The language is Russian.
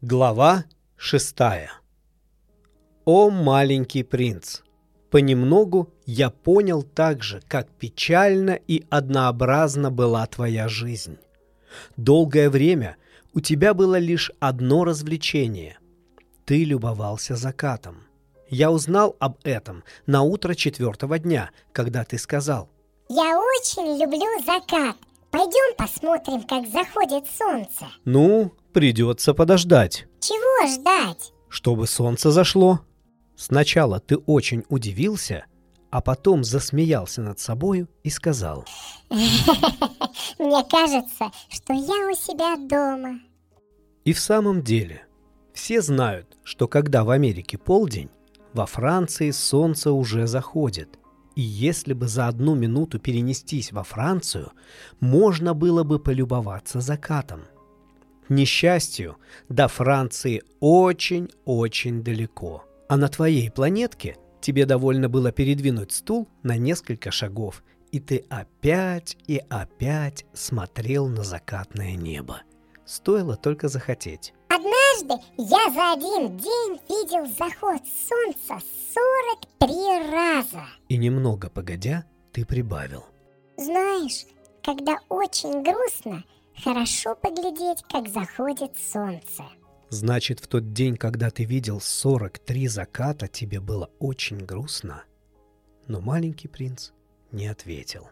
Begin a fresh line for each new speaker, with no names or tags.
Глава шестая О, маленький принц! Понемногу я понял также, как печально и однообразна была твоя жизнь. Долгое время у тебя было лишь одно развлечение. Ты любовался закатом. Я узнал об этом на утро четвертого дня, когда ты сказал.
Я очень люблю закат. Пойдем посмотрим, как заходит солнце.
Ну, придется подождать.
Чего ждать?
Чтобы солнце зашло. Сначала ты очень удивился, а потом засмеялся над собою и сказал.
Мне кажется, что я у себя дома.
И в самом деле, все знают, что когда в Америке полдень, во Франции солнце уже заходит. И если бы за одну минуту перенестись во Францию, можно было бы полюбоваться закатом – несчастью, до Франции очень-очень далеко. А на твоей планетке тебе довольно было передвинуть стул на несколько шагов, и ты опять и опять смотрел на закатное небо. Стоило только захотеть.
Однажды я за один день видел заход солнца 43 раза.
И немного погодя, ты прибавил.
Знаешь, когда очень грустно – Хорошо поглядеть, как заходит солнце.
Значит, в тот день, когда ты видел 43 заката, тебе было очень грустно? Но маленький принц не ответил.